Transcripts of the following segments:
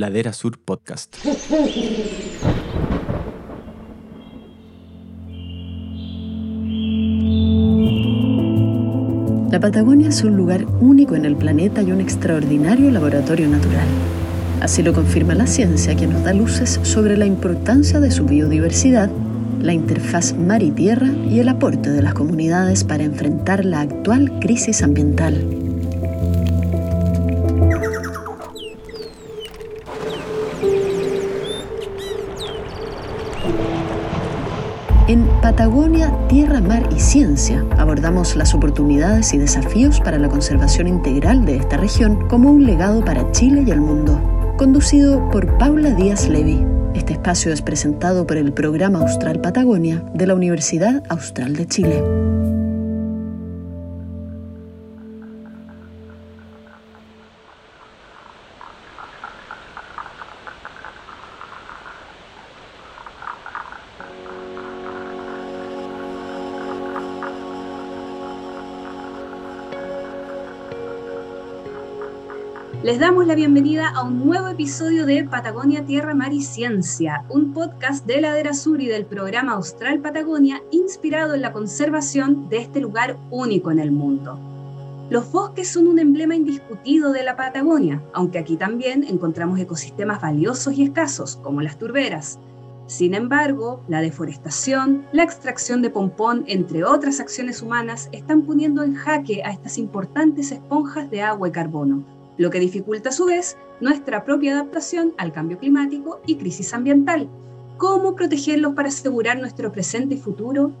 Ladera Sur Podcast. La Patagonia es un lugar único en el planeta y un extraordinario laboratorio natural. Así lo confirma la ciencia que nos da luces sobre la importancia de su biodiversidad, la interfaz mar y tierra y el aporte de las comunidades para enfrentar la actual crisis ambiental. Patagonia, Tierra, Mar y Ciencia abordamos las oportunidades y desafíos para la conservación integral de esta región como un legado para Chile y el mundo. Conducido por Paula Díaz Levy. Este espacio es presentado por el Programa Austral Patagonia de la Universidad Austral de Chile. Les damos la bienvenida a un nuevo episodio de Patagonia Tierra, Mar y Ciencia, un podcast de Ladera Sur y del programa Austral Patagonia inspirado en la conservación de este lugar único en el mundo. Los bosques son un emblema indiscutido de la Patagonia, aunque aquí también encontramos ecosistemas valiosos y escasos, como las turberas. Sin embargo, la deforestación, la extracción de pompón, entre otras acciones humanas, están poniendo en jaque a estas importantes esponjas de agua y carbono, lo que dificulta a su vez nuestra propia adaptación al cambio climático y crisis ambiental. ¿Cómo protegerlos para asegurar nuestro presente y futuro?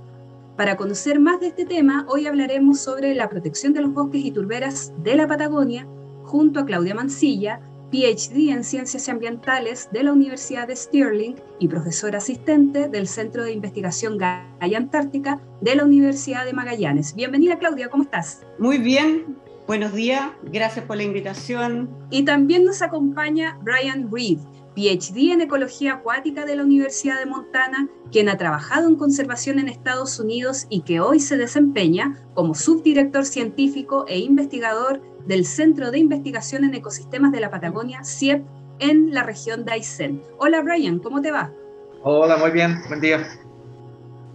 Para conocer más de este tema, hoy hablaremos sobre la protección de los bosques y turberas de la Patagonia junto a Claudia Mancilla, PhD en Ciencias Ambientales de la Universidad de Stirling y profesora asistente del Centro de Investigación Gaia Antártica de la Universidad de Magallanes. Bienvenida Claudia, ¿cómo estás? Muy bien, Buenos días, gracias por la invitación. Y también nos acompaña Brian Reed, PhD en Ecología Acuática de la Universidad de Montana, quien ha trabajado en conservación en Estados Unidos y que hoy se desempeña como subdirector científico e investigador del Centro de Investigación en Ecosistemas de la Patagonia, CIEP, en la región de Aysén. Hola Brian, ¿cómo te va? Hola, muy bien, buen día.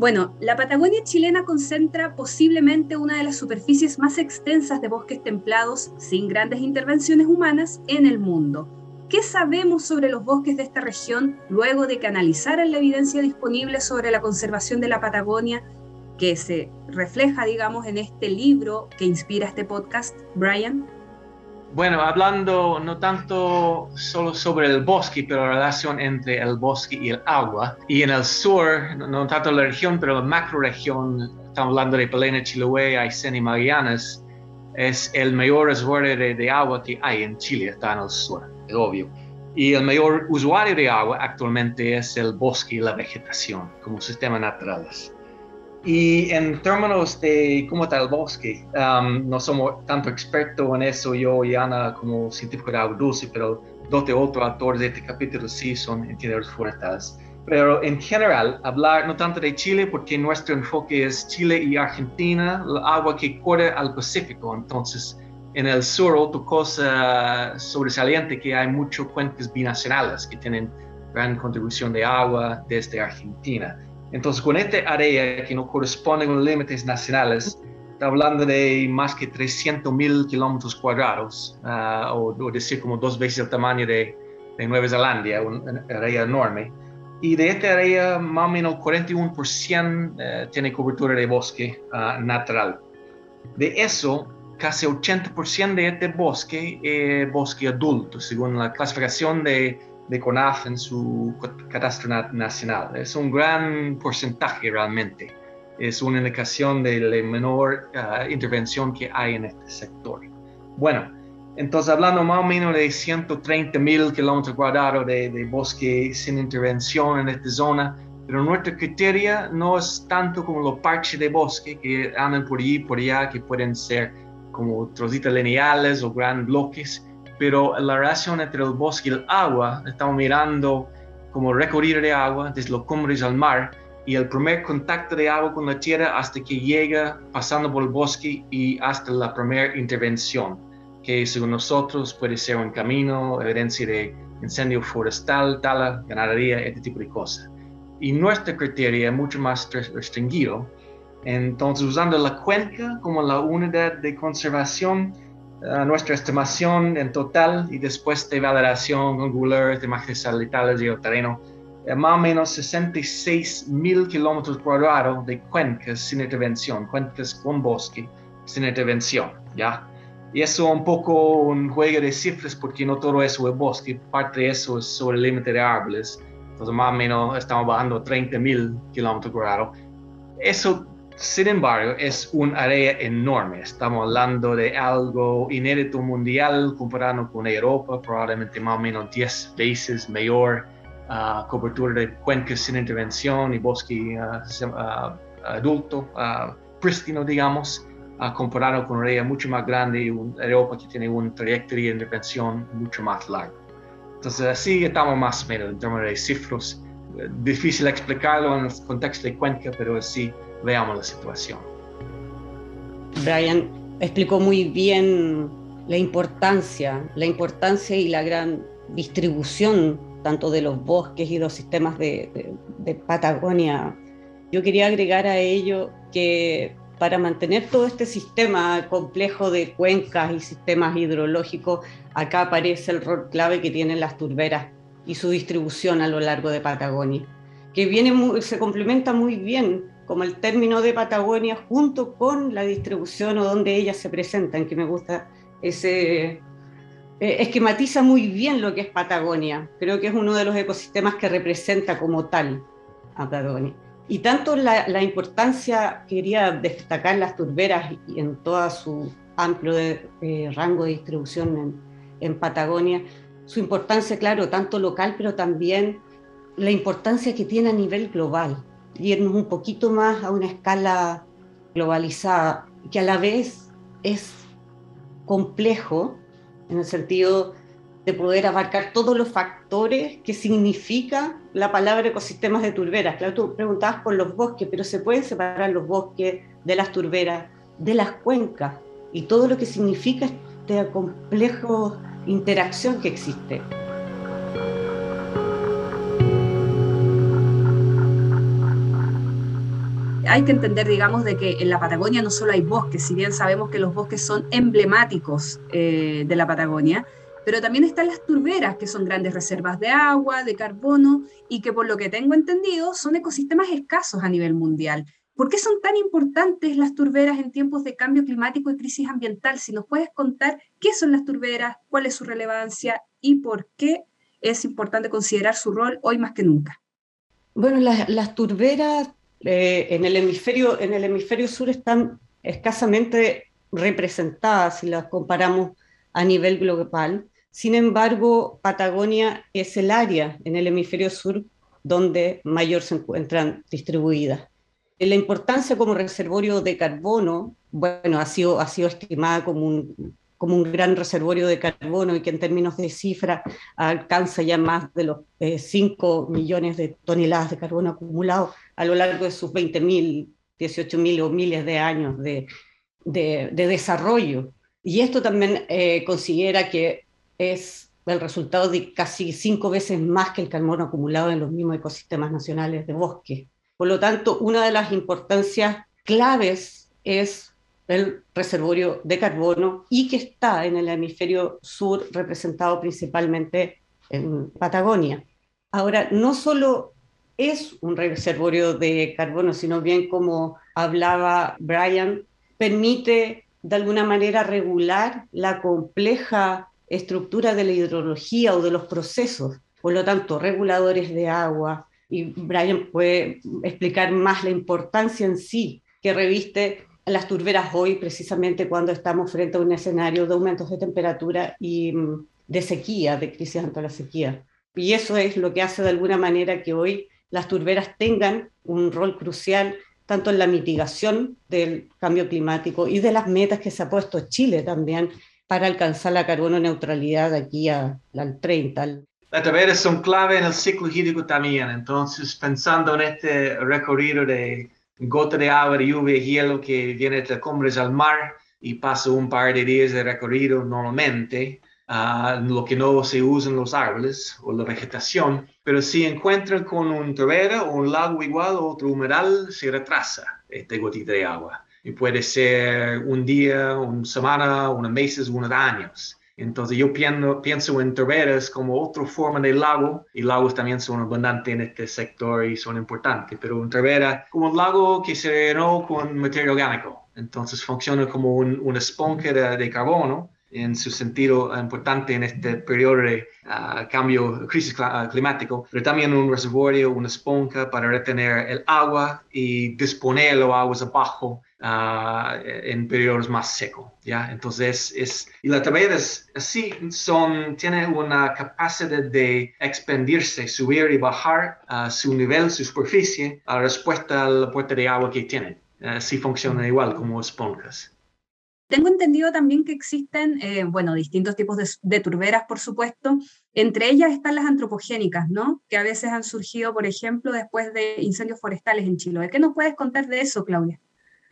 Bueno, la Patagonia chilena concentra posiblemente una de las superficies más extensas de bosques templados sin grandes intervenciones humanas en el mundo. ¿Qué sabemos sobre los bosques de esta región luego de que analizaran la evidencia disponible sobre la conservación de la Patagonia que se refleja, digamos, en este libro que inspira este podcast, Brian? Bueno, hablando no tanto solo sobre el bosque, pero la relación entre el bosque y el agua. Y en el sur, no, tanto la región, pero la macro región, estamos hablando de Palena, Chiloé, Aysén y Magallanes, es el mayor reservorio de, agua que hay en Chile, está en el sur, es obvio. Y el mayor usuario de agua actualmente es el bosque y la vegetación como sistemas naturales. Y en términos de cómo está el bosque, um, no somos tanto expertos en eso, yo y Ana como científico de agua dulce, pero dos de otros autores de este capítulo sí son ingenieros forestales. Pero en general, hablar no tanto de Chile, porque nuestro enfoque es Chile y Argentina, el agua que corre al Pacífico. Entonces, en el sur, otra cosa sobresaliente que hay muchos puentes binacionales que tienen gran contribución de agua desde Argentina. Entonces, con esta área que no corresponde con límites nacionales, está hablando de más que 300 mil kilómetros cuadrados, ah, o, decir como dos veces el tamaño de, Nueva Zelanda, una área enorme. Y de esta área, más o menos 41% eh, tiene cobertura de bosque ah, natural. De eso, casi 80% de este bosque es bosque adulto, según la clasificación de de CONAF en su catástrofe nacional. Es un gran porcentaje realmente. Es una indicación de la menor ah, intervención que hay en este sector. Bueno, entonces hablando más o menos de 130 mil kilómetros cuadrados de, bosque sin intervención en esta zona, pero nuestro criterio no es tanto como los parches de bosque que andan por allí por allá, que pueden ser como trocitos lineales o gran bloques, pero la relación entre el bosque y el agua, estamos mirando como recorrido de agua desde los cumbres al mar y el primer contacto de agua con la tierra hasta que llega pasando por el bosque y hasta la primera intervención, que según nosotros puede ser un camino, evidencia de incendio forestal, tala, ganadería, este tipo de cosas. Y nuestro criterio es mucho más restringido. Entonces, usando la cuenca como la unidad de conservación, uh, nuestra estimación en total y después de valoración con de imágenes satelitales y el terreno, es más o menos 66 mil kilómetros cuadrados de cuencas sin intervención, cuencas con bosque sin intervención, ¿ya? Y eso es un poco un juego de cifras porque no todo eso es bosque, parte de eso es sobre el límite de árboles. Entonces más o menos estamos bajando 30 mil kilómetros cuadrados. Eso, sin embargo, es un área enorme. Estamos hablando de algo inédito mundial comparado con Europa, probablemente más o menos 10 veces mayor uh, cobertura de cuencas sin intervención y bosque uh, adulto, prístino, digamos comparado con área mucho más grande y Europa que tiene una trayectoria de intervención mucho más larga. Entonces, así estamos más o menos en términos de cifras. Difícil explicarlo en el contexto de Cuenca, pero así veamos la situación. Brian explicó muy bien la importancia, la importancia y la gran distribución tanto de los bosques y los sistemas de Patagonia. Yo quería agregar a ello que para mantener todo este sistema complejo de cuencas y sistemas hidrológicos, acá aparece el rol clave que tienen las turberas y su distribución a lo largo de Patagonia, que viene se complementa muy bien como el término de Patagonia junto con la distribución o donde ellas se presentan, que me gusta ese eh, esquematiza muy bien lo que es Patagonia. Creo que es uno de los ecosistemas que representa como tal a Patagonia. Y tanto la, importancia, quería destacar las turberas en todo su amplio eh, rango de distribución en, en Patagonia, su importancia, claro, tanto local, pero también la importancia que tiene a nivel global, irnos un poquito más a una escala globalizada, que a la vez es complejo en el sentido de poder abarcar todos los factores que significa la palabra ecosistemas de turberas. Claro, tú preguntabas por los bosques, pero se pueden separar los bosques de las turberas, de las cuencas y todo lo que significa esta complejo interacción que existe. hay que entender, digamos, de que en la Patagonia no solo hay bosques, si bien sabemos que los bosques son emblemáticos eh, de la Patagonia, pero también están las turberas, que son grandes reservas de agua, de carbono, y que por lo que tengo entendido son ecosistemas escasos a nivel mundial. ¿Por qué son tan importantes las turberas en tiempos de cambio climático y crisis ambiental? Si nos puedes contar qué son las turberas, cuál es su relevancia y por qué es importante considerar su rol hoy más que nunca. Bueno, las, turberas eh, en, el hemisferio, en el hemisferio sur están escasamente representadas si las comparamos a nivel global. Sin embargo, Patagonia es el área en el hemisferio sur donde mayor se encuentran distribuidas. La importancia como reservorio de carbono, bueno, ha sido, ha sido estimada como un, como un gran reservorio de carbono y que en términos de cifra alcanza ya más de los 5 eh, millones de toneladas de carbono acumulado a lo largo de sus 20.000, 18.000 o miles de años de desarrollo. Y esto también eh, considera que es el resultado de casi cinco veces más que el carbono acumulado en los mismos ecosistemas nacionales de bosque. Por lo tanto, una de las importancias claves es el reservorio de carbono y que está en el hemisferio sur representado principalmente en Patagonia. Ahora, no solo es un reservorio de carbono, sino bien como hablaba Brian, permite de alguna manera regular la compleja estructura de la hidrología o de los procesos. Por lo tanto, reguladores de agua, y Brian puede explicar más la importancia en sí que reviste las turberas hoy, precisamente cuando estamos frente a un escenario de aumentos de temperatura y mm, de sequía, de crisis ante la sequía. Y eso es lo que hace de alguna manera que hoy las turberas tengan un rol crucial tanto en la mitigación del cambio climático y de las metas que se ha puesto Chile también para alcanzar la carbono neutralidad aquí al 30. Las turberas son clave en el ciclo hídrico también, entonces pensando en este recorrido de gota de agua, de lluvia hielo que viene de cumbres al mar y pasa un par de días de recorrido normalmente, lo que no se usa en los árboles o la vegetación, pero si encuentran con un turbera o un lago igual o otro humedal, se retrasa esta gotita de agua. Y puede ser un día, una semana, unos meses, unos años. Entonces yo pienso, pienso en turberas como otra forma de lago y lagos también son abundantes en este sector y son importantes, pero un turbera como un lago que se llenó con material orgánico. Entonces funciona como una esponja de carbono en su sentido importante en este periodo de ah, cambio, crisis ah, climático, pero también un reservorio, una esponja para retener el agua y disponer las aguas abajo uh, en periodos más secos, ¿ya? Entonces, es, y las taberas así son, tienen una capacidad de expandirse, subir y bajar a su nivel, su superficie, a respuesta a la puerta de agua que tienen. Así funcionan igual como esponjas. Tengo entendido también que existen, eh, bueno, distintos tipos de, turberas, por supuesto. Entre ellas están las antropogénicas, ¿no? Que a veces han surgido, por ejemplo, después de incendios forestales en Chile. ¿Qué nos puedes contar de eso, Claudia?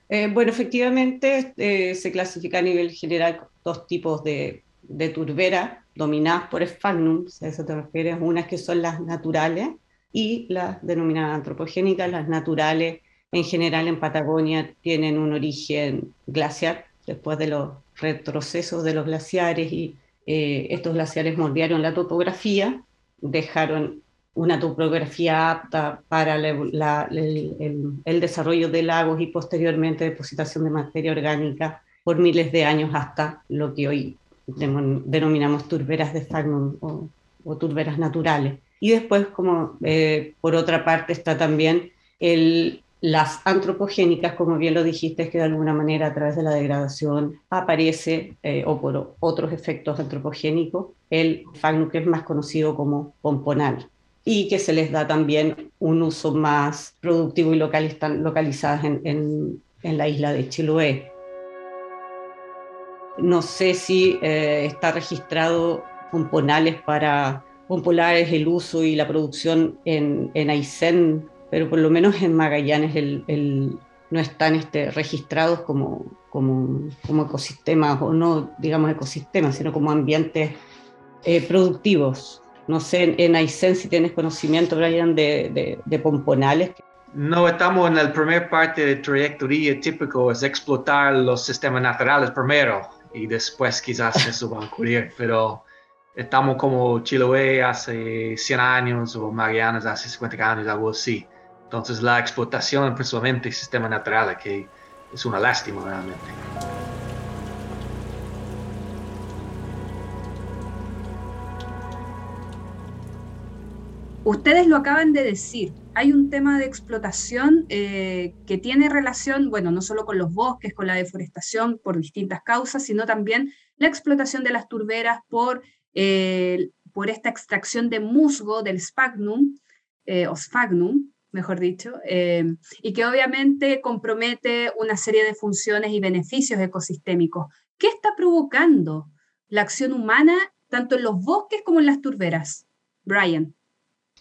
Eh, bueno, efectivamente eh, se clasifica a nivel general dos tipos de, de turberas dominadas por sphagnum, a eso te refieres, unas que son las naturales y las denominadas antropogénicas. Las naturales, en general en Patagonia, tienen un origen glaciar después de los retrocesos de los glaciares y eh, estos glaciares moldearon la topografía, dejaron una topografía apta para el, desarrollo de lagos y posteriormente depositación de materia orgánica por miles de años hasta lo que hoy denominamos turberas de Fagnum o, turberas naturales. Y después, como eh, por otra parte, está también el, las antropogénicas, como bien lo dijiste, es que de alguna manera a través de la degradación aparece, eh, o por otros efectos antropogénicos, el fagno que es más conocido como pomponal y que se les da también un uso más productivo y local, están localizadas en, la isla de Chiloé. No sé si eh, está registrado pomponales para pompolares el uso y la producción en, en Aysén pero por lo menos en Magallanes el, no están este, registrados como, como, como, ecosistemas, o no digamos ecosistemas, sino como ambientes eh, productivos. No sé, en, Aysén si tienes conocimiento, Brian, de, de, pomponales. No, estamos en la primera parte de trayectoria típico, es explotar los sistemas naturales primero y después quizás eso va a ocurrir, pero estamos como Chiloé hace 100 años o Magallanes hace 50 años, algo así. Entonces la explotación principalmente del sistema natural que es una lástima realmente. Ustedes lo acaban de decir, hay un tema de explotación eh, que tiene relación, bueno, no solo con los bosques, con la deforestación por distintas causas, sino también la explotación de las turberas por, eh, por esta extracción de musgo del sphagnum eh, o sphagnum, mejor dicho, eh, y que obviamente compromete una serie de funciones y beneficios ecosistémicos. ¿Qué está provocando la acción humana tanto en los bosques como en las turberas? Brian.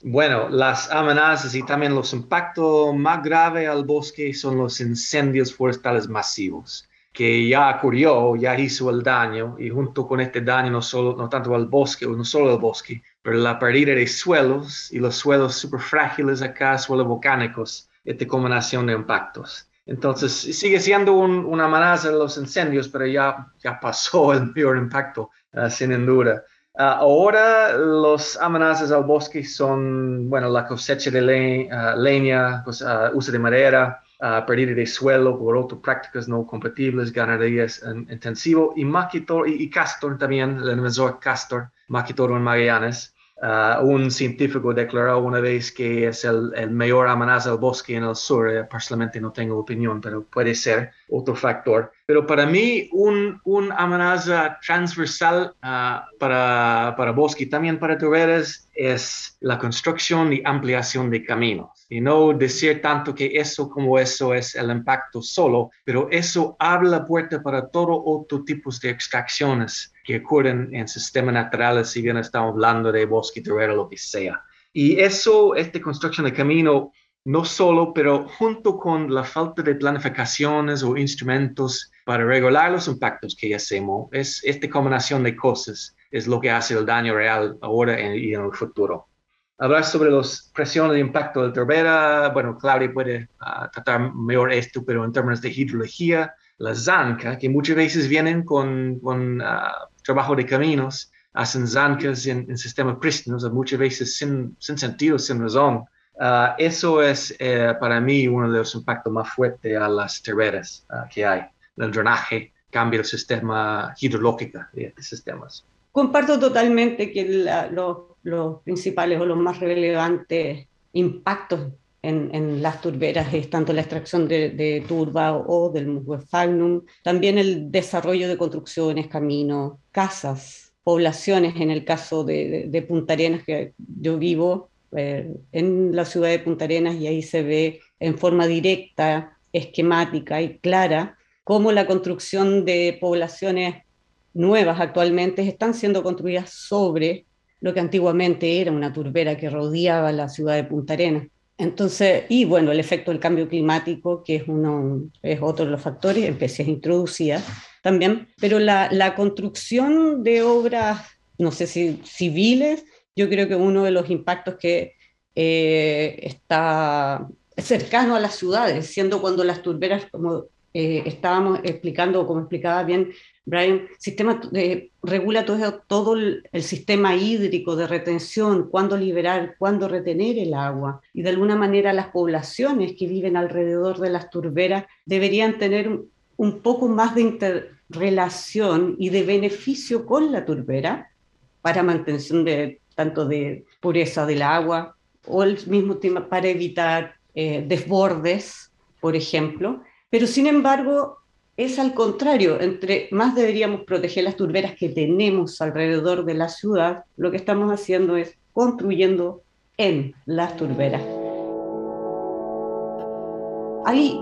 Bueno, las amenazas y también los impactos más graves al bosque son los incendios forestales masivos, que ya ocurrió, ya hizo el daño, y junto con este daño no, solo, no tanto al bosque, no solo al bosque, pero la pérdida de suelos y los suelos super frágiles acá, suelos volcánicos, esta combinación de impactos. Entonces, sigue siendo una amenaza de los incendios, pero ya, ya pasó el peor impacto, uh, sin duda. Uh, ahora, las amenazas al bosque son, bueno, la cosecha de uh, leña, uso de madera, pérdida de suelo por otras prácticas no compatibles, ganaderías intensivo y, maquitor, y, y castor también, el invasor castor, Makitoro en Magallanes. Uh, un científico declaró una vez que es el, el, mayor amenaza al bosque en el sur. Eh, personalmente no tengo opinión, pero puede ser otro factor. Pero para mí, un, un amenaza transversal uh, para, para bosque y también para turberas es la construcción y ampliación de caminos. Y no decir tanto que eso como eso es el impacto solo, pero eso abre la puerta para todo otro tipo de extracciones que ocurren en sistemas naturales, si bien estamos hablando de bosque, o lo que sea. Y eso, esta construcción de camino, no solo, pero junto con la falta de planificaciones o instrumentos para regular los impactos que hacemos, es esta combinación de cosas es lo que hace el daño real ahora y en el futuro. Hablar sobre las presiones de impacto de turbera, bueno, Claudia puede ah, tratar mejor esto, pero en términos de hidrología, la zanca, que muchas veces vienen con, con ah, trabajo de caminos, hacen zancas en, sistemas prístinos, muchas veces sin, sin sentido, sin razón. Ah, eso es eh, para mí uno de los impactos más fuertes a las turberas que hay. El drenaje cambia el sistema hidrológico de estos sistemas. Comparto totalmente que los, principales o los más relevantes impactos en, las turberas es tanto la extracción de, turba o, del musgo fagnum, también el desarrollo de construcciones, caminos, casas, poblaciones, en el caso de, Punta Arenas, que yo vivo eh, en la ciudad de Punta Arenas y ahí se ve en forma directa, esquemática y clara cómo la construcción de poblaciones nuevas actualmente están siendo construidas sobre lo que antiguamente era una turbera que rodeaba la ciudad de Punta Arenas. Entonces, y bueno, el efecto del cambio climático, que es, uno, es otro de los factores, especies introducidas también, pero la, la construcción de obras, no sé si civiles, yo creo que uno de los impactos que eh, está cercano a las ciudades, siendo cuando las turberas, como eh, estábamos explicando, como explicaba bien Brian, sistema de, regula todo, todo el, sistema hídrico de retención, cuándo liberar, cuándo retener el agua. Y de alguna manera las poblaciones que viven alrededor de las turberas deberían tener un, poco más de interrelación y de beneficio con la turbera para mantención de tanto de pureza del agua o el mismo tema para evitar eh, desbordes, por ejemplo. Pero sin embargo, es al contrario, entre más deberíamos proteger las turberas que tenemos alrededor de la ciudad, lo que estamos haciendo es construyendo en las turberas. Hay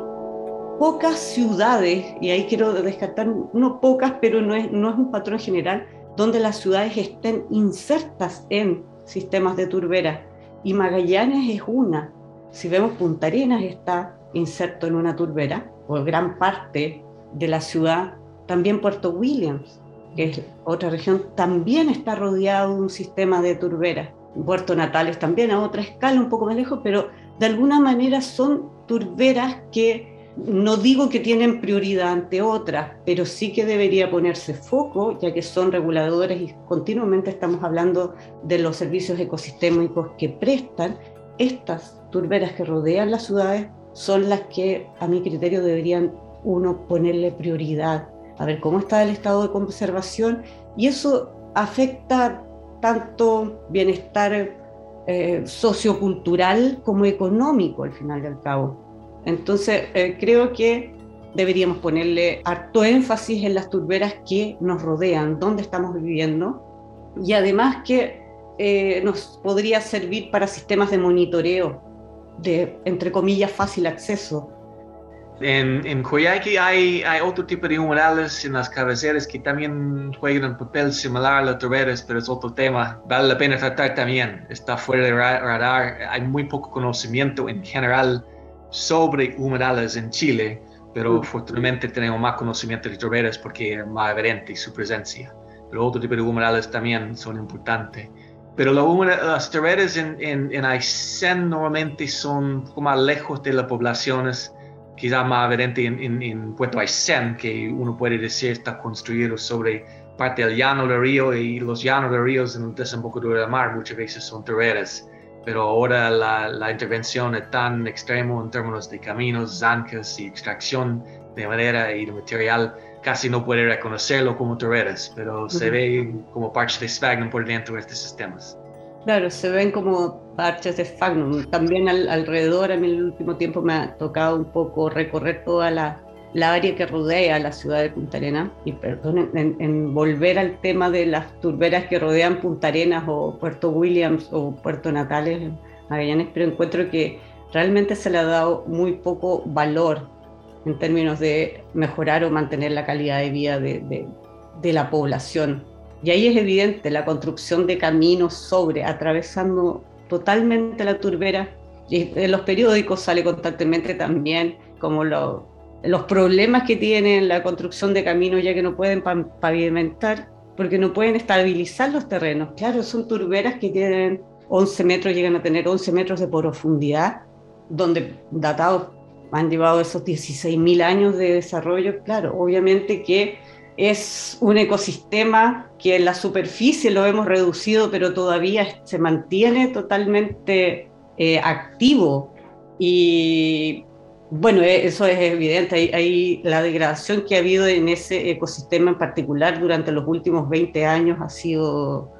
pocas ciudades, y ahí quiero descartar, no pocas, pero no es, no es un patrón general, donde las ciudades estén insertas en sistemas de turberas. Y Magallanes es una. Si vemos Punta Arenas está inserto en una turbera, o gran parte de la ciudad, también Puerto Williams, que es otra región, también está rodeado de un sistema de turberas. Puerto Natales también a otra escala, un poco más lejos, pero de alguna manera son turberas que no digo que tienen prioridad ante otras, pero sí que debería ponerse foco, ya que son reguladores y continuamente estamos hablando de los servicios ecosistémicos que prestan. Estas turberas que rodean las ciudades son las que, a mi criterio, deberían uno ponerle prioridad, a ver cómo está el estado de conservación y eso afecta tanto bienestar eh, sociocultural como económico al final al cabo. Entonces, eh, creo que deberíamos ponerle harto énfasis en las turberas que nos rodean, dónde estamos viviendo, y además que eh, nos podría servir para sistemas de monitoreo de, entre comillas, fácil acceso, en, en hay, hay otro tipo de humedales en las cabeceras que también juegan un papel similar a las turberas, pero es otro tema. Vale la pena tratar también. Está fuera de radar. Hay muy poco conocimiento en general sobre humedales en Chile, pero afortunadamente tenemos más conocimiento de turberas porque es más evidente su presencia. Pero otro tipo de humedales también son importantes. Pero las turberas en, en, en Aysén normalmente son un poco más lejos de las poblaciones quizá más evidente en, en, Puerto Aysén, que uno puede decir está construido sobre parte del llano del río y los llanos del río en el desembocadura del mar muchas veces son turberas. Pero ahora la, la, intervención es tan extremo en términos de caminos, zancas y extracción de madera y de material, casi no puede reconocerlo como turberas, pero se ve como parte de sphagnum por dentro de estos sistemas. Claro, se ven como parches de Fagnum. También alrededor, a mí en el último tiempo me ha tocado un poco recorrer toda la, área que rodea la ciudad de Punta Arenas. Y perdón, en, volver al tema de las turberas que rodean Punta Arenas o Puerto Williams o Puerto Natales, Magallanes, pero encuentro que realmente se le ha dado muy poco valor en términos de mejorar o mantener la calidad de vida de, de la población y ahí es evidente la construcción de caminos sobre, atravesando totalmente la turbera. Y en los periódicos sale constantemente también como los problemas que tienen la construcción de caminos ya que no pueden pavimentar porque no pueden estabilizar los terrenos. Claro, son turberas que tienen 11 metros, llegan a tener 11 metros de profundidad, donde datados han llevado esos 16.000 años de desarrollo. Claro, obviamente que es un ecosistema que en la superficie lo hemos reducido, pero todavía se mantiene totalmente eh, activo. Y bueno, e, eso es evidente. Hay, la degradación que ha habido en ese ecosistema en particular durante los últimos 20 años ha sido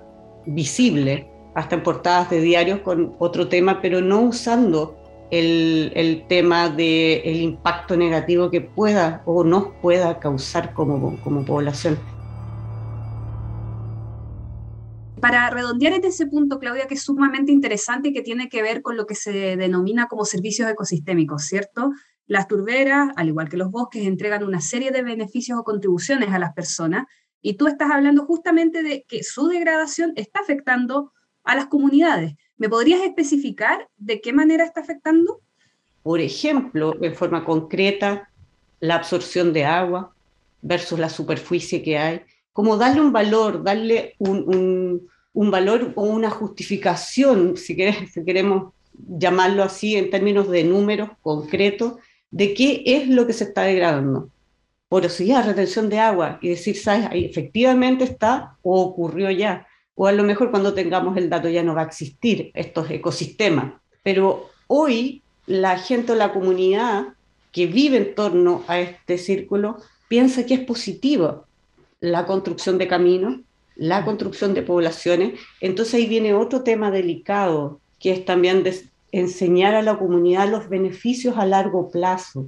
visible, hasta en portadas de diarios con otro tema, pero no usando el, tema del impacto negativo que pueda o no pueda causar como, como población. Para redondear en ese punto, Claudia, que es sumamente interesante y que tiene que ver con lo que se denomina como servicios ecosistémicos, ¿cierto? Las turberas, al igual que los bosques, entregan una serie de beneficios o contribuciones a las personas y tú estás hablando justamente de que su degradación está afectando a las comunidades. ¿Me podrías especificar de qué manera está afectando? Por ejemplo, en forma concreta, la absorción de agua versus la superficie que hay, como darle un valor, darle un, valor o una justificación, si, si queremos llamarlo así en términos de números concretos, de qué es lo que se está degradando. Porosidad, retención de agua, y decir, ¿sabes? Ahí efectivamente está o ocurrió ya o a lo mejor cuando tengamos el dato ya no va a existir estos ecosistemas. Pero hoy la gente o la comunidad que vive en torno a este círculo piensa que es positivo la construcción de caminos, la construcción de poblaciones. Entonces ahí viene otro tema delicado, que es también enseñar a la comunidad los beneficios a largo plazo.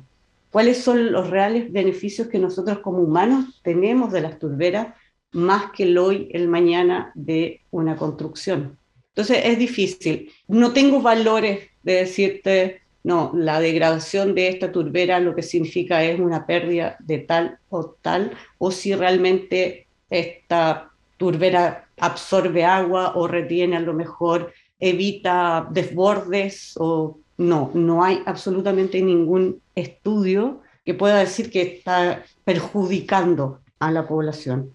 ¿Cuáles son los reales beneficios que nosotros como humanos tenemos de las turberas más que el hoy, el mañana de una construcción. Entonces es difícil. No tengo valores de decirte, no, la degradación de esta turbera lo que significa es una pérdida de tal o tal, o si realmente esta turbera absorbe agua o retiene a lo mejor, evita desbordes o no, no hay absolutamente ningún estudio que pueda decir que está perjudicando a la población.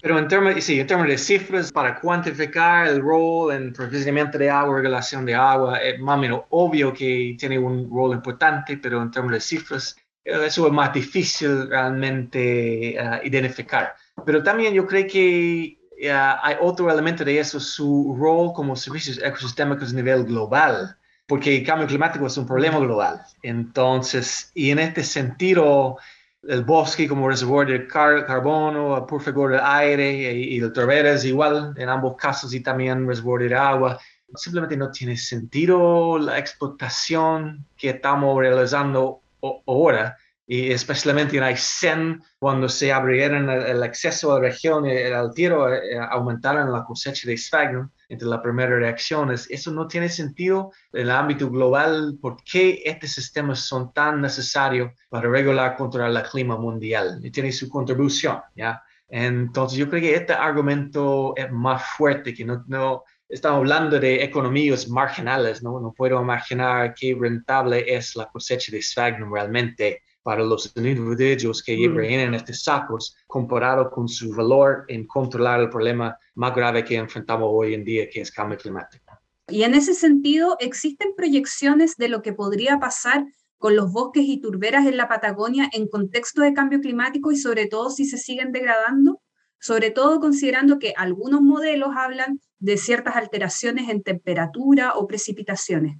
Pero en términos, sí, en términos de cifras, para cuantificar el rol en provisionamiento de agua, regulación de agua, es más o menos obvio que tiene un rol importante, pero en términos de cifras, eh, eso es más difícil realmente uh, identificar. Pero también yo creo que uh, hay otro elemento de eso, su rol como servicios ecosistémicos a nivel global, porque el cambio climático es un problema global. Entonces, y en este sentido, el bosque como reservorio de carbono, purificador de aire y, el turberas igual en ambos casos y también reservorio de agua. Simplemente no tiene sentido la explotación que estamos realizando ahora y especialmente en Aysén, cuando se abrieron el, acceso a la región, el, el tiro eh, aumentaron la cosecha de sphagnum entre las primeras reacciones. Eso no tiene sentido en el ámbito global. ¿Por qué estos sistemas son tan necesarios para regular contra el clima mundial? Y tiene su contribución, ¿ya? Entonces yo creo que este argumento es más fuerte, que no, no estamos hablando de economías marginales, ¿no? No puedo imaginar qué rentable es la cosecha de sphagnum realmente para los individuos que mm. llevan estos sacos comparado con su valor en controlar el problema más grave que enfrentamos hoy en día, que es cambio climático. Y en ese sentido, ¿existen proyecciones de lo que podría pasar con los bosques y turberas en la Patagonia en contexto de cambio climático y sobre todo si se siguen degradando? Sobre todo considerando que algunos modelos hablan de ciertas alteraciones en temperatura o precipitaciones.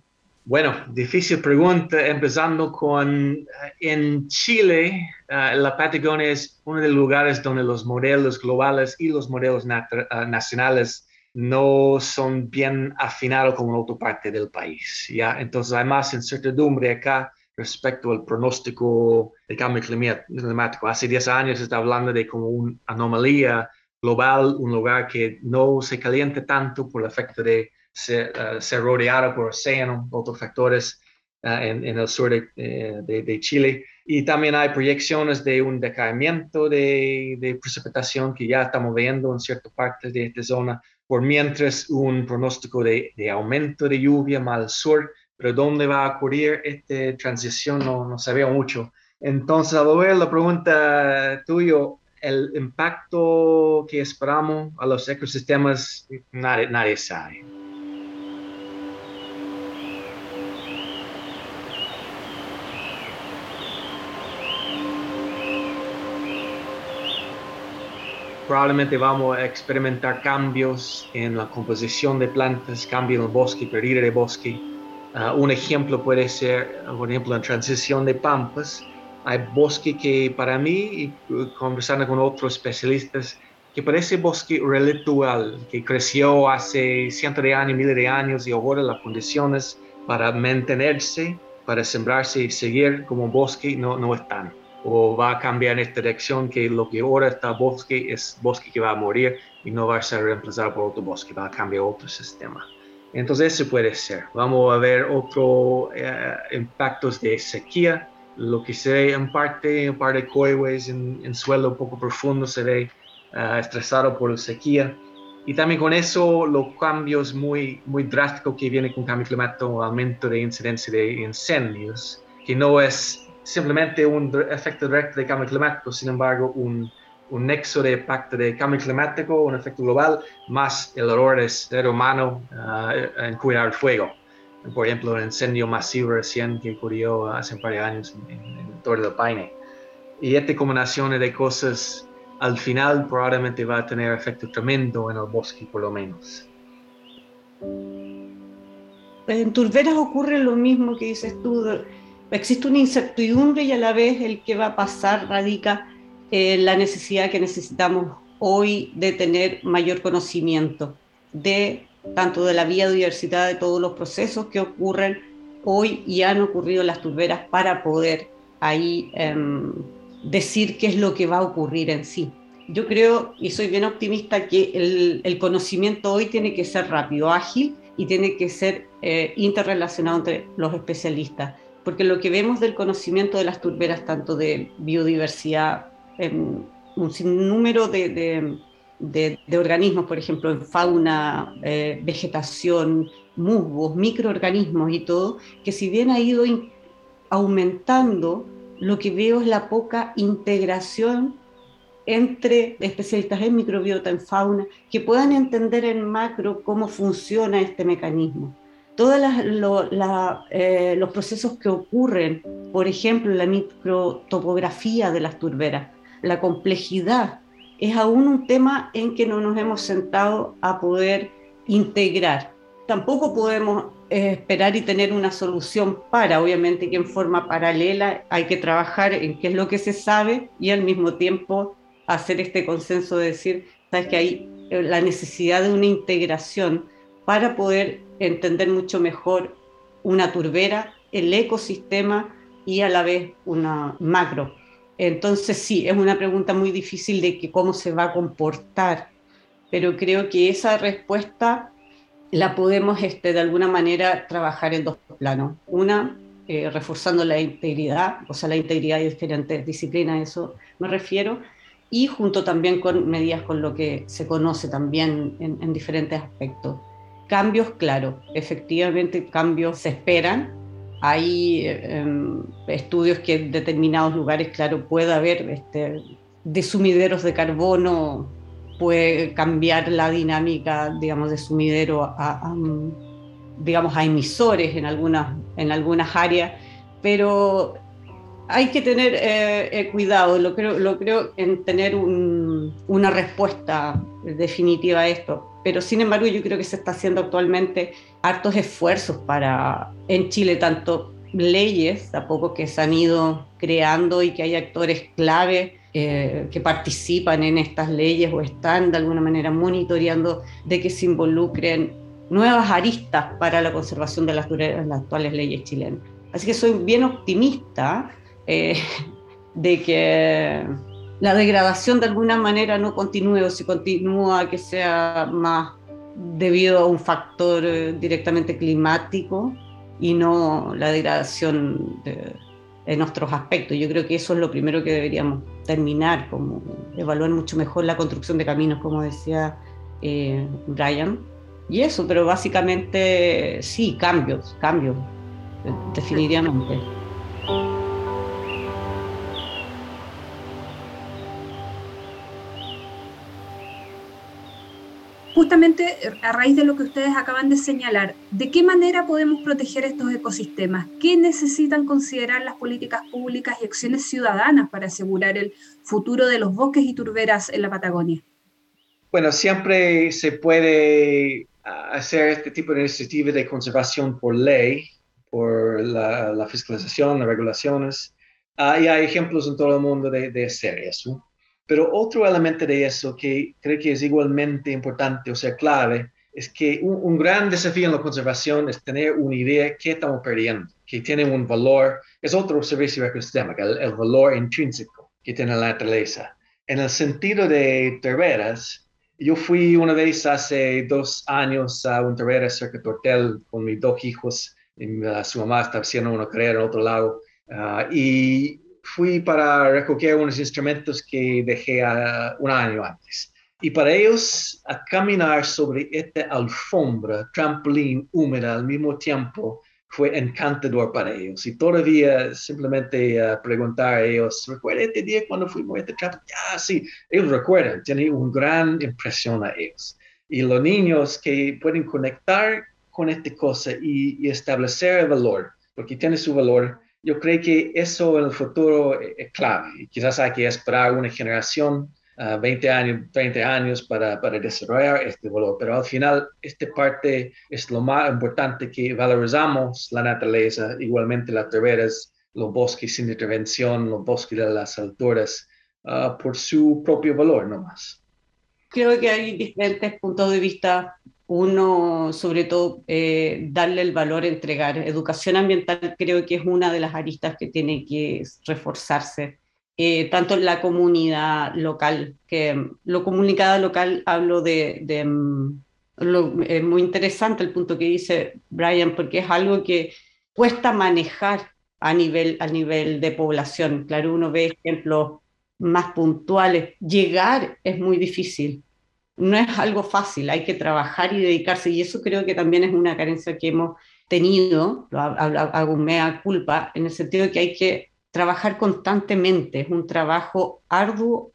Bueno, difícil pregunta, empezando con, eh, en Chile, eh, la Patagonia es uno de los lugares donde los modelos globales y los modelos eh, nacionales no son bien afinados como en otra parte del país. ¿ya? Entonces hay más incertidumbre acá respecto al pronóstico del cambio climático. Hace 10 años se está hablando de como una anomalía global, un lugar que no se caliente tanto por el efecto de ser, uh, rodeado por océano, otros factores uh, en, en, el sur de, eh, de, de, Chile. Y también hay proyecciones de un decaimiento de, de, precipitación que ya estamos viendo en ciertas partes de esta zona, por mientras un pronóstico de, aumento de lluvia más al sur, pero dónde va a ocurrir esta transición no, no se mucho. Entonces, a ver la pregunta tuya, el impacto que esperamos a los ecosistemas nadie, nadie sabe. Probablemente vamos a experimentar cambios en la composición de plantas, cambios en el bosque, pérdida de bosque. Ah, un ejemplo puede ser, por ejemplo, en transición de pampas. Hay bosque que para mí, conversando con otros especialistas, que parece bosque relictual, que creció hace cientos de años, miles de años y ahora las condiciones para mantenerse, para sembrarse y seguir como bosque no están o va a cambiar en esta dirección que lo que ahora está bosque es bosque que va a morir y no va a ser reemplazado por otro bosque, va a cambiar otro sistema. Entonces eso puede ser. Vamos a ver otros eh, impactos de sequía, lo que se ve en parte, un par de en, en, suelo poco profundo se ve uh, estresado por la sequía. Y también con eso los cambios muy, muy drásticos que vienen con cambio climático, aumento de incidencia de incendios, que no es simplemente un efecto directo de cambio climático, sin embargo, un, un nexo de impacto de cambio climático, un efecto global, más el error del ser humano uh, en cuidar el fuego. Por ejemplo, un incendio masivo recién que ocurrió hace un par de años en, el Torre del Paine. Y esta combinación de cosas al final probablemente va a tener efecto tremendo en el bosque, por lo menos. En turberas ocurre lo mismo que dices tú existe una incertidumbre y a la vez el que va a pasar radica en la necesidad que necesitamos hoy de tener mayor conocimiento de tanto de la biodiversidad, de todos los procesos que ocurren hoy y han ocurrido en las turberas para poder ahí em, decir qué es lo que va a ocurrir en sí. Yo creo, y soy bien optimista, que el, el conocimiento hoy tiene que ser rápido, ágil y tiene que ser eh, interrelacionado entre los especialistas porque lo que vemos del conocimiento de las turberas, tanto de biodiversidad, en un sinnúmero de, de, organismos, por ejemplo, en fauna, eh, vegetación, musgos, microorganismos y todo, que si bien ha ido aumentando, lo que veo es la poca integración entre especialistas en microbiota, en fauna, que puedan entender en macro cómo funciona este mecanismo todos eh, los procesos que ocurren, por ejemplo, la microtopografía de las turberas, la complejidad, es aún un tema en que no nos hemos sentado a poder integrar. Tampoco podemos eh, esperar y tener una solución para, obviamente que en forma paralela hay que trabajar en qué es lo que se sabe y al mismo tiempo hacer este consenso de decir, sabes que hay eh, la necesidad de una integración para poder entender mucho mejor una turbera, el ecosistema y a la vez una macro. Entonces sí, es una pregunta muy difícil de que cómo se va a comportar, pero creo que esa respuesta la podemos este, de alguna manera trabajar en dos planos. Una, eh, reforzando la integridad, o sea, la integridad de diferentes disciplinas, eso me refiero, y junto también con medidas con lo que se conoce también en diferentes aspectos. Cambios, claro, efectivamente cambios se esperan. Hay em, estudios que en determinados lugares, claro, puede haber este, de sumideros de carbono, puede cambiar la dinámica, digamos, de sumidero a, digamos, a emisores en algunas, en algunas áreas, pero hay que tener eh, eh, cuidado, lo creo, lo creo en tener una respuesta definitiva a esto pero sin embargo yo creo que se está haciendo actualmente hartos esfuerzos para en Chile tanto leyes a poco que se han ido creando y que hay actores clave eh, que participan en estas leyes o están de alguna manera monitoreando de que se involucren nuevas aristas para la conservación de las, las actuales leyes chilenas. Así que soy bien optimista eh, de que la degradación de alguna manera no continúe o si continúa que sea más debido a un factor eh, directamente climático y no la degradación en otros aspectos. Yo creo que eso es lo primero que deberíamos terminar, como evaluar mucho mejor la construcción de caminos, como decía eh, Brian. Y eso, pero básicamente sí, cambios, cambios, definitivamente. Justamente a raíz de lo que ustedes acaban de señalar, ¿de qué manera podemos proteger estos ecosistemas? ¿Qué necesitan considerar las políticas públicas y acciones ciudadanas para asegurar el futuro de los bosques y turberas en la Patagonia? Bueno, siempre se puede hacer este tipo de iniciativas de conservación por ley, por la, fiscalización, las regulaciones. y hay ejemplos en todo el mundo de, de hacer. Pero otro elemento de eso que creo que es igualmente importante, o sea, clave, es que un, gran desafío en la conservación es tener una idea de qué estamos perdiendo, que tiene un valor, es otro servicio ecosistémico, el, el valor intrínseco que tiene la naturaleza. En el sentido de turberas, yo fui una vez hace dos años a un turbera cerca de Tortel con mis dos hijos, y, uh, su mamá estaba haciendo una carrera en otro lado, uh, y fui para recoger unos instrumentos que dejé un año antes. Y para ellos, a caminar sobre esta alfombra, trampolín húmeda al mismo tiempo, fue encantador para ellos. Y todavía simplemente uh, preguntar a ellos, ¿recuerda este día cuando fuimos a este trampolín? Ya, sí, ellos recuerdan, tiene una gran impresión a ellos. Y los niños que pueden conectar con esta cosa y, y establecer el valor, porque tiene su valor, yo creo que eso en el futuro es clave. Quizás hay que esperar una generación, 20 ah, años, 30 años para, para, desarrollar este valor, pero al final esta parte es lo más importante que valorizamos la naturaleza, igualmente las turberas, los bosques sin intervención, los bosques de las alturas, ah, por su propio valor nomás. Creo que hay diferentes puntos de vista uno, sobre todo, eh, darle el valor, entregar. Educación ambiental creo que es una de las aristas que tiene que reforzarse, eh, tanto en la comunidad local, que mm, lo comunicada local hablo de... mm, es muy interesante el punto que dice Brian, porque es algo que cuesta manejar a nivel, a nivel de población. Claro, uno ve ejemplos más puntuales. Llegar es muy difícil no es algo fácil, hay que trabajar y dedicarse, y eso creo que también es una carencia que hemos tenido, hago mea culpa, en el sentido de que hay que trabajar constantemente, es un trabajo arduo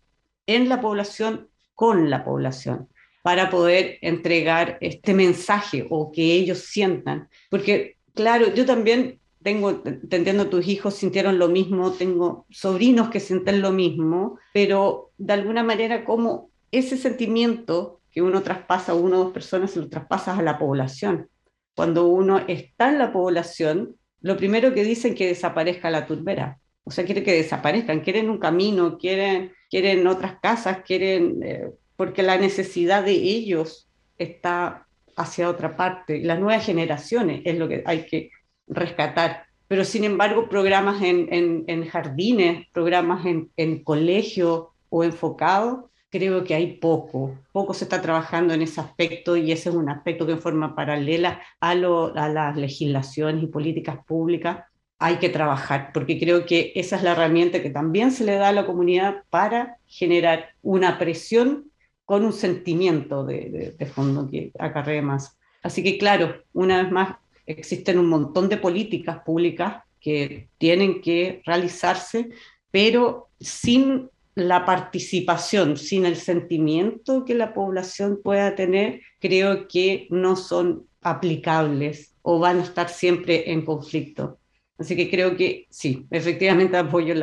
en la población, con la población, para poder entregar este mensaje o que ellos sientan. Porque, claro, yo también tengo, te entiendo, tus hijos sintieron lo mismo, tengo sobrinos que sienten lo mismo, pero de alguna manera, como ese sentimiento que uno traspasa a una o dos personas, se lo traspasas a la población. Cuando uno está en la población, lo primero que dicen es que desaparezca la turbera. O sea, quiere que desaparezcan, quieren un camino, quieren, quieren otras casas, quieren, eh, porque la necesidad de ellos está hacia otra parte. Las nuevas generaciones es lo que hay que rescatar. Pero sin embargo, programas en, en, jardines, programas en, en colegios o enfocados, creo que hay poco, poco se está trabajando en ese aspecto y ese es un aspecto que en forma paralela a, las legislaciones y políticas públicas hay que trabajar, porque creo que esa es la herramienta que también se le da a la comunidad para generar una presión con un sentimiento de, de, fondo que acarree más. Así que claro, una vez más, existen un montón de políticas públicas que tienen que realizarse, pero sin la participación sin el sentimiento que la población pueda tener, creo que no son aplicables o van a estar siempre en conflicto. Así que creo que sí, efectivamente apoyo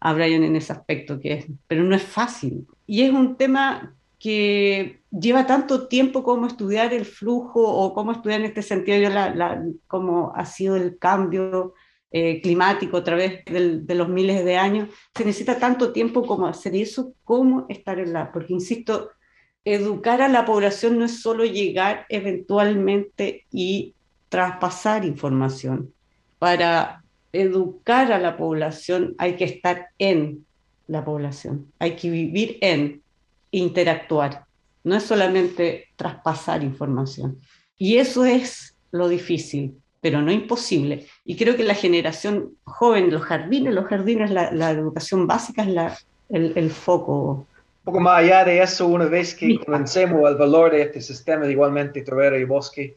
a Brian en ese aspecto, que es, pero no es fácil. Y es un tema que lleva tanto tiempo como estudiar el flujo o cómo estudiar en este sentido cómo ha sido el cambio eh, climático a través de los miles de años, se necesita tanto tiempo como hacer eso, como estar en la... Porque, insisto, educar a la población no es solo llegar eventualmente y traspasar información. Para educar a la población hay que estar en la población, hay que vivir en, interactuar. No es solamente traspasar información. Y eso es lo difícil, pero no imposible. Y creo que la generación joven, los jardines, los jardines, la, la educación básica es la, el, el, foco. Un poco más allá de eso, una vez que conocemos el valor de este sistema, igualmente Trovera y Bosque,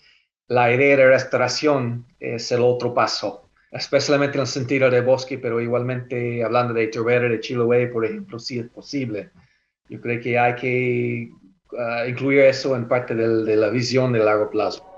la idea de restauración es el otro paso, especialmente en el sentido de bosque, pero igualmente hablando de Trovera, de Chiloé, por ejemplo, si es posible. Yo creo que hay que uh, incluir eso en parte de la visión de largo plazo.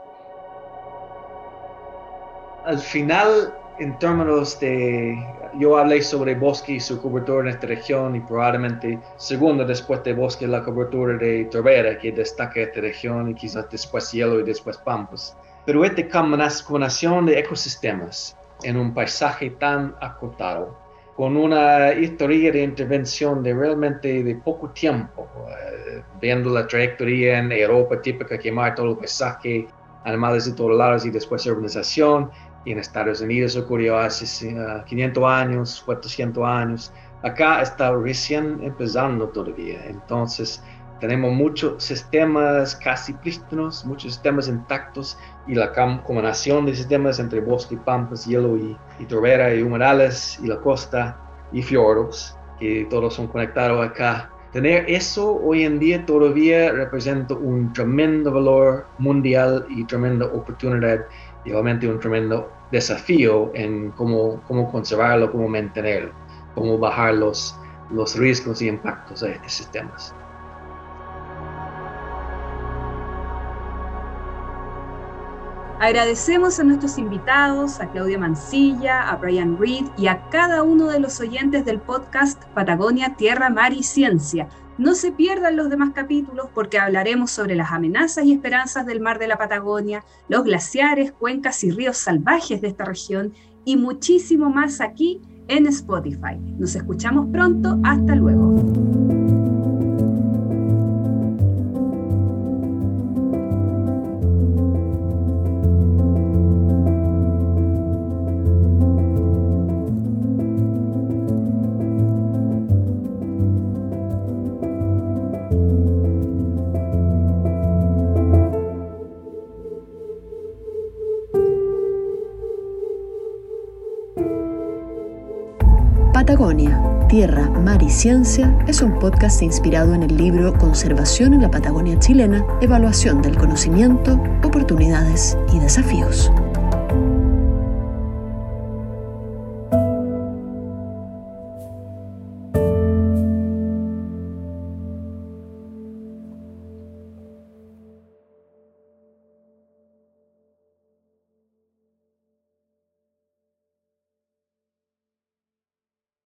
Al final, en términos de, yo hablé sobre bosque y su cobertura en esta región y probablemente segundo después de bosque la cobertura de torbera que destaca esta región y quizás después hielo y después pampas. Pero esta combinación de ecosistemas en un paisaje tan acotado, con una historia de intervención de realmente de poco tiempo, eh, viendo la trayectoria en Europa típica, quemar todo el paisaje, animales de todos lados y después urbanización, y en Estados Unidos ocurrió hace 500 años, 400 años. Acá está recién empezando todavía. Entonces, tenemos muchos sistemas casi prístinos, muchos sistemas intactos y la combinación de sistemas entre bosque, pampas, hielo y, y torbera y humedales y la costa y fiordos, que todos son conectados acá. Tener eso hoy en día todavía representa un tremendo valor mundial y tremenda oportunidad y obviamente un tremendo desafío en cómo, cómo conservarlo, cómo mantenerlo, cómo bajar los, los riesgos y impactos de estos sistemas. Agradecemos a nuestros invitados, a Claudia Mancilla, a Brian Reed y a cada uno de los oyentes del podcast Patagonia, Tierra, Mar y Ciencia no se pierdan los demás capítulos porque hablaremos sobre las amenazas y esperanzas del mar de la Patagonia, los glaciares, cuencas y ríos salvajes de esta región y muchísimo más aquí en Spotify. Nos escuchamos pronto, hasta luego. Ciencia es un podcast inspirado en el libro Conservación en la Patagonia chilena, Evaluación del Conocimiento, Oportunidades y Desafíos.